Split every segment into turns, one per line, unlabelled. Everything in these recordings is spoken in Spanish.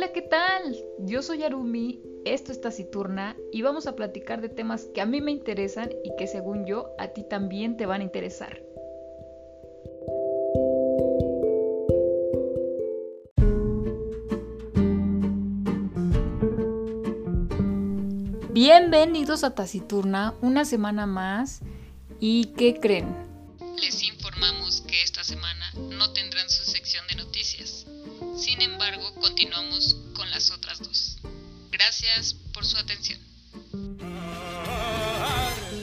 Hola, ¿qué tal? Yo soy Arumi, esto es Taciturna y vamos a platicar de temas que a mí me interesan y que según yo a ti también te van a interesar. Bienvenidos a Taciturna, una semana más. ¿Y qué creen?
Atención.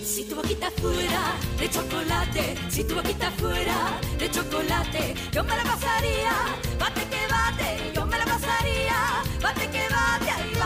Si tu boquita fuera de chocolate, si tu boquita fuera de chocolate, yo me la pasaría, bate que bate, yo me la pasaría, bate que bate,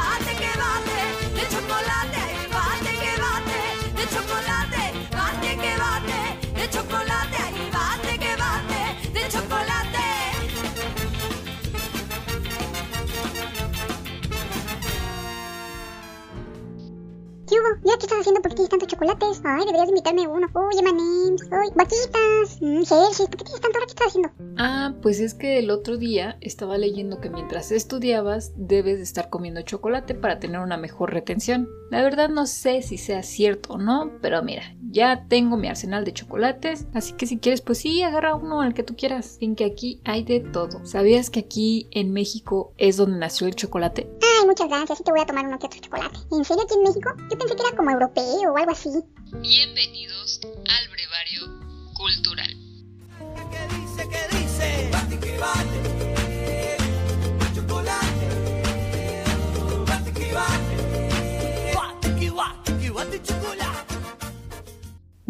¿Ya qué estás haciendo? ¿Por qué tienes tantos chocolates? Ay, deberías invitarme uno. Uy, M&M's. Uy, vaquitas. Mm, Hershey's. ¿Por qué tienes tanto? ¿Ahora qué estás haciendo?
Ah, pues es que el otro día estaba leyendo que mientras estudiabas debes de estar comiendo chocolate para tener una mejor retención. La verdad no sé si sea cierto o no, pero mira, ya tengo mi arsenal de chocolates, así que si quieres pues sí, agarra uno al que tú quieras. En que aquí hay de todo. ¿Sabías que aquí en México es donde nació el chocolate?
Ay, muchas gracias. Sí te voy a tomar uno que otro chocolate. ¿En serio aquí en México? Yo pensé que era como europeo o algo así.
Bienvenidos al brevario cultural.
¿Qué dice? ¿Qué dice?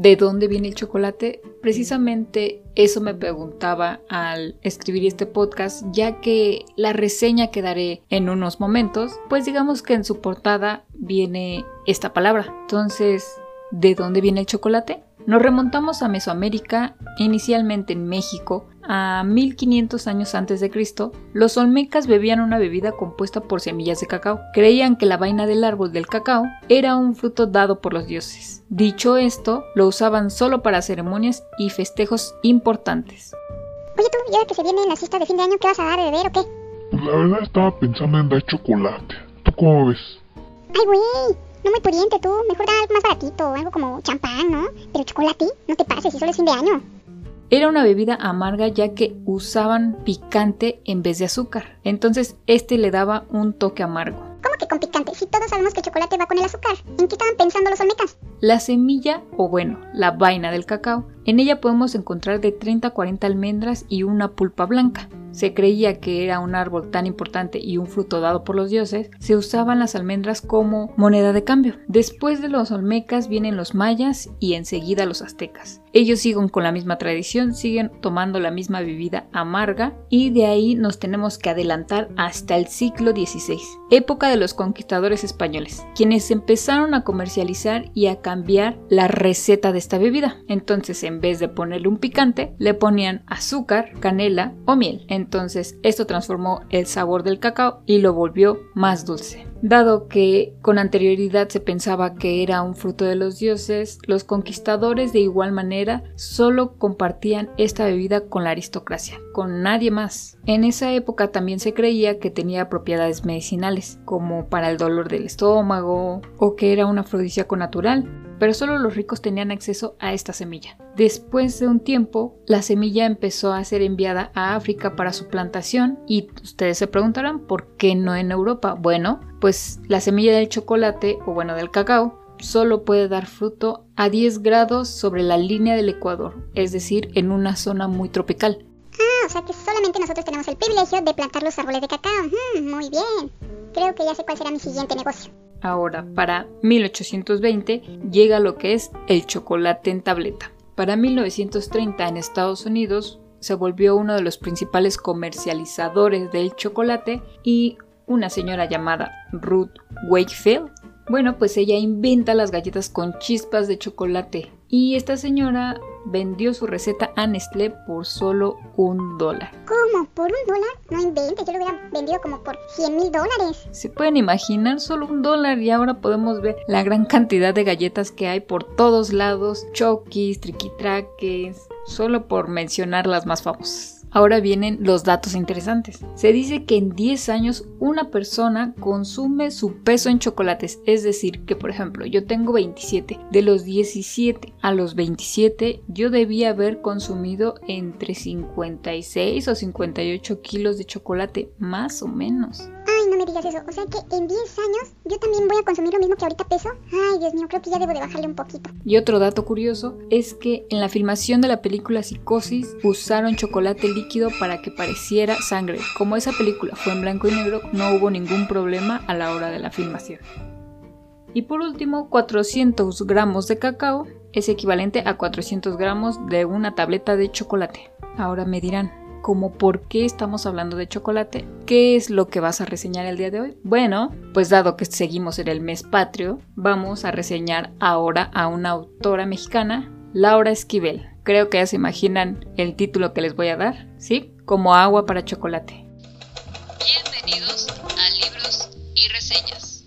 ¿De dónde viene el chocolate? Precisamente eso me preguntaba al escribir este podcast, ya que la reseña que daré en unos momentos, pues digamos que en su portada viene esta palabra. Entonces, ¿de dónde viene el chocolate? Nos remontamos a Mesoamérica, inicialmente en México, a 1500 años antes de Cristo, los olmecas bebían una bebida compuesta por semillas de cacao. Creían que la vaina del árbol del cacao era un fruto dado por los dioses. Dicho esto, lo usaban solo para ceremonias y festejos importantes.
Oye tú, y ahora que se vienen las fiestas de fin de año, ¿qué vas a dar de beber o qué?
Pues la verdad estaba pensando en dar chocolate. ¿Tú cómo ves?
Ay, güey. No muy pudiente tú. Mejor da algo más baratito. Algo como champán, ¿no? Pero chocolate, no te pases, si solo es fin de año.
Era una bebida amarga ya que usaban picante en vez de azúcar. Entonces este le daba un toque amargo.
¿Cómo que con picante? Si todos sabemos que el chocolate va con el azúcar. ¿En qué estaban pensando los olmecas?
La semilla, o bueno, la vaina del cacao, en ella podemos encontrar de 30 a 40 almendras y una pulpa blanca. Se creía que era un árbol tan importante y un fruto dado por los dioses, se usaban las almendras como moneda de cambio. Después de los olmecas vienen los mayas y enseguida los aztecas. Ellos siguen con la misma tradición, siguen tomando la misma bebida amarga y de ahí nos tenemos que adelantar hasta el siglo XVI, época de los conquistadores españoles, quienes empezaron a comercializar y a cambiar la receta de esta bebida. Entonces, en vez de ponerle un picante, le ponían azúcar, canela o miel. Entonces, esto transformó el sabor del cacao y lo volvió más dulce. Dado que con anterioridad se pensaba que era un fruto de los dioses, los conquistadores de igual manera solo compartían esta bebida con la aristocracia, con nadie más. En esa época también se creía que tenía propiedades medicinales, como para el dolor del estómago o que era un afrodisíaco natural, pero solo los ricos tenían acceso a esta semilla. Después de un tiempo, la semilla empezó a ser enviada a África para su plantación y ustedes se preguntarán por qué no en Europa. Bueno, pues la semilla del chocolate o bueno del cacao solo puede dar fruto a 10 grados sobre la línea del Ecuador, es decir, en una zona muy tropical.
Ah, o sea que solamente nosotros tenemos el privilegio de plantar los árboles de cacao. Muy bien. Creo que ya sé cuál será mi siguiente negocio.
Ahora, para 1820 llega lo que es el chocolate en tableta. Para 1930 en Estados Unidos se volvió uno de los principales comercializadores del chocolate y una señora llamada Ruth Wakefield. Bueno, pues ella inventa las galletas con chispas de chocolate y esta señora vendió su receta a Nestlé por solo un dólar.
¿Cómo? ¿Por un dólar? No inventes, yo lo hubiera vendido como por 100 mil dólares.
Se pueden imaginar solo un dólar y ahora podemos ver la gran cantidad de galletas que hay por todos lados, chokis, triquitraques, solo por mencionar las más famosas. Ahora vienen los datos interesantes. Se dice que en 10 años una persona consume su peso en chocolates. Es decir, que por ejemplo yo tengo 27. De los 17 a los 27 yo debía haber consumido entre 56 o 58 kilos de chocolate, más o menos.
O sea que en 10 años yo también voy a consumir lo mismo que ahorita peso. Ay, Dios mío, creo que ya debo de bajarle un poquito.
Y otro dato curioso es que en la filmación de la película Psicosis usaron chocolate líquido para que pareciera sangre. Como esa película fue en blanco y negro, no hubo ningún problema a la hora de la filmación. Y por último, 400 gramos de cacao es equivalente a 400 gramos de una tableta de chocolate. Ahora me dirán, como por qué estamos hablando de chocolate. ¿Qué es lo que vas a reseñar el día de hoy? Bueno, pues dado que seguimos en el mes patrio, vamos a reseñar ahora a una autora mexicana, Laura Esquivel. Creo que ya se imaginan el título que les voy a dar, ¿sí? Como agua para chocolate.
Bienvenidos a Libros y Reseñas.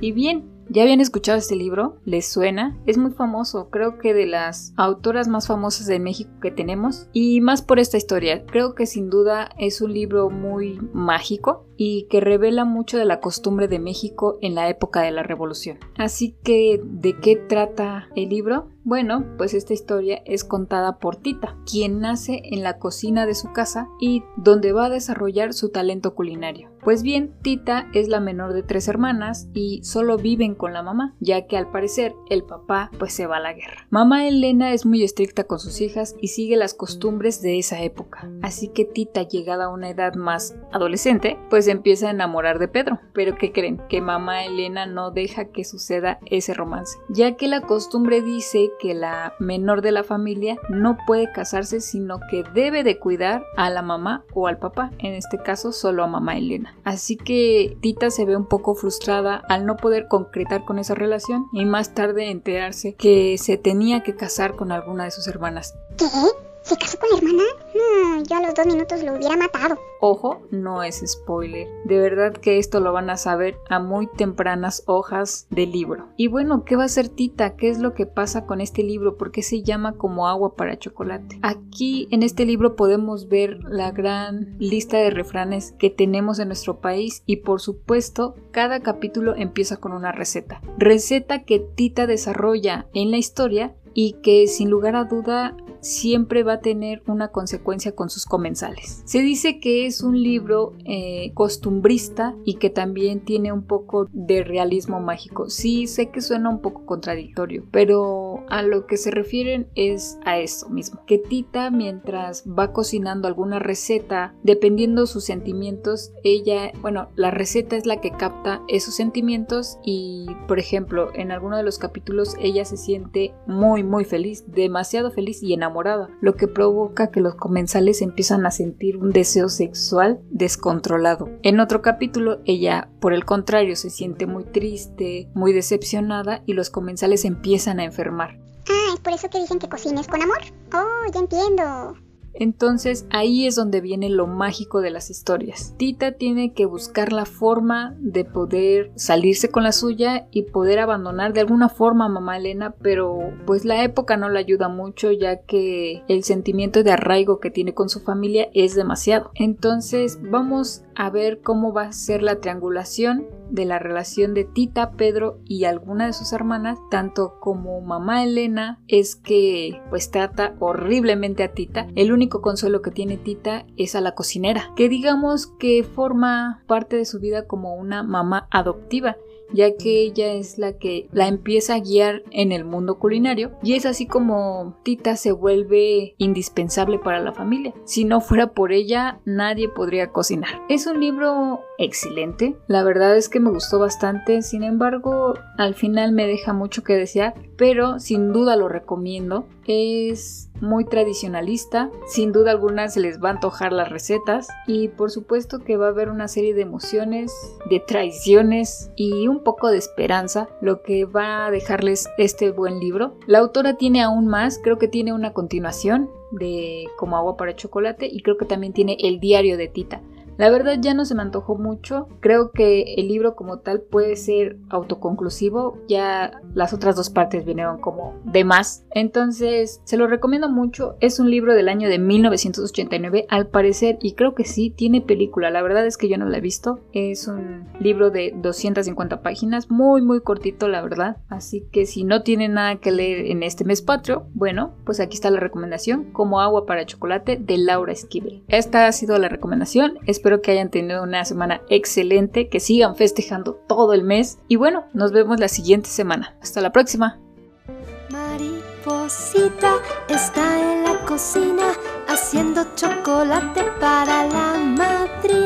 Y bien, ¿Ya habían escuchado este libro? ¿Les suena? Es muy famoso, creo que de las autoras más famosas de México que tenemos. Y más por esta historia, creo que sin duda es un libro muy mágico y que revela mucho de la costumbre de México en la época de la Revolución. Así que, ¿de qué trata el libro? Bueno, pues esta historia es contada por Tita, quien nace en la cocina de su casa y donde va a desarrollar su talento culinario. Pues bien, Tita es la menor de tres hermanas y solo viven con la mamá, ya que al parecer el papá pues se va a la guerra. Mamá Elena es muy estricta con sus hijas y sigue las costumbres de esa época, así que Tita llegada a una edad más adolescente pues empieza a enamorar de Pedro. Pero ¿qué creen? Que mamá Elena no deja que suceda ese romance, ya que la costumbre dice que la menor de la familia no puede casarse sino que debe de cuidar a la mamá o al papá, en este caso solo a mamá Elena. Así que Tita se ve un poco frustrada al no poder concretar con esa relación y más tarde enterarse que se tenía que casar con alguna de sus hermanas.
¿Qué? ¿Se casó con la hermana? No, yo a los dos minutos lo hubiera matado.
Ojo, no es spoiler. De verdad que esto lo van a saber a muy tempranas hojas del libro. Y bueno, ¿qué va a ser Tita? ¿Qué es lo que pasa con este libro? ¿Por qué se llama como agua para chocolate? Aquí en este libro podemos ver la gran lista de refranes que tenemos en nuestro país y por supuesto cada capítulo empieza con una receta. Receta que Tita desarrolla en la historia y que sin lugar a duda siempre va a tener una consecuencia con sus comensales. Se dice que es un libro eh, costumbrista y que también tiene un poco de realismo mágico. Sí, sé que suena un poco contradictorio, pero a lo que se refieren es a eso mismo. Que Tita mientras va cocinando alguna receta, dependiendo sus sentimientos, ella, bueno, la receta es la que capta esos sentimientos y, por ejemplo, en alguno de los capítulos ella se siente muy, muy feliz, demasiado feliz y enamorada lo que provoca que los comensales empiezan a sentir un deseo sexual descontrolado. En otro capítulo, ella, por el contrario, se siente muy triste, muy decepcionada y los comensales empiezan a enfermar.
Ah, es por eso que dicen que cocines con amor. Oh, ya entiendo.
Entonces ahí es donde viene lo mágico de las historias. Tita tiene que buscar la forma de poder salirse con la suya y poder abandonar de alguna forma a mamá Elena, pero pues la época no la ayuda mucho ya que el sentimiento de arraigo que tiene con su familia es demasiado. Entonces vamos a ver cómo va a ser la triangulación de la relación de Tita, Pedro y alguna de sus hermanas, tanto como mamá Elena es que pues trata horriblemente a Tita. El único consuelo que tiene Tita es a la cocinera, que digamos que forma parte de su vida como una mamá adoptiva ya que ella es la que la empieza a guiar en el mundo culinario y es así como Tita se vuelve indispensable para la familia. Si no fuera por ella, nadie podría cocinar. Es un libro excelente, la verdad es que me gustó bastante, sin embargo, al final me deja mucho que desear, pero sin duda lo recomiendo. Es muy tradicionalista, sin duda alguna se les va a antojar las recetas y por supuesto que va a haber una serie de emociones, de traiciones y un poco de esperanza, lo que va a dejarles este buen libro. La autora tiene aún más, creo que tiene una continuación de Como agua para chocolate y creo que también tiene el diario de Tita La verdad ya no se me antojó mucho. Creo que el libro como tal puede ser autoconclusivo. Ya las otras dos partes vinieron como de más. Entonces se lo recomiendo mucho. Es un libro del año de 1989 al parecer y creo que sí tiene película. La verdad es que yo no la he visto. Es un libro de 250 páginas. Muy muy cortito la verdad. Así que si no tienen nada que leer en este mes patrio, bueno, pues aquí está la recomendación. Como agua para chocolate de Laura Esquivel. Esta ha sido la recomendación. Espero que hayan tenido una semana excelente, que sigan festejando todo el mes y bueno, nos vemos la siguiente semana. Hasta la próxima.
Mariposita está en la cocina haciendo chocolate para la madre.